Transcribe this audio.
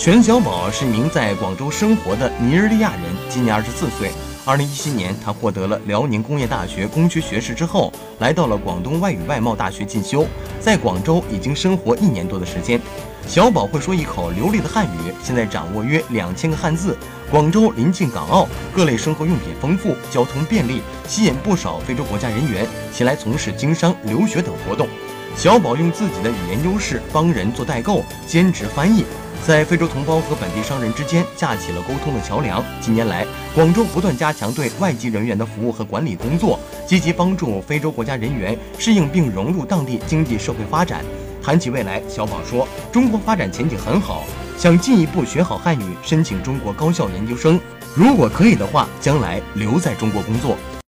全小宝是一名在广州生活的尼日利亚人，今年二十四岁。二零一七年，他获得了辽宁工业大学工学学士之后，来到了广东外语外贸大学进修，在广州已经生活一年多的时间。小宝会说一口流利的汉语，现在掌握约两千个汉字。广州临近港澳，各类生活用品丰富，交通便利，吸引不少非洲国家人员前来从事经商、留学等活动。小宝用自己的语言优势帮人做代购、兼职翻译。在非洲同胞和本地商人之间架起了沟通的桥梁。近年来，广州不断加强对外籍人员的服务和管理工作，积极帮助非洲国家人员适应并融入当地经济社会发展。谈起未来，小宝说：“中国发展前景很好，想进一步学好汉语，申请中国高校研究生。如果可以的话，将来留在中国工作。”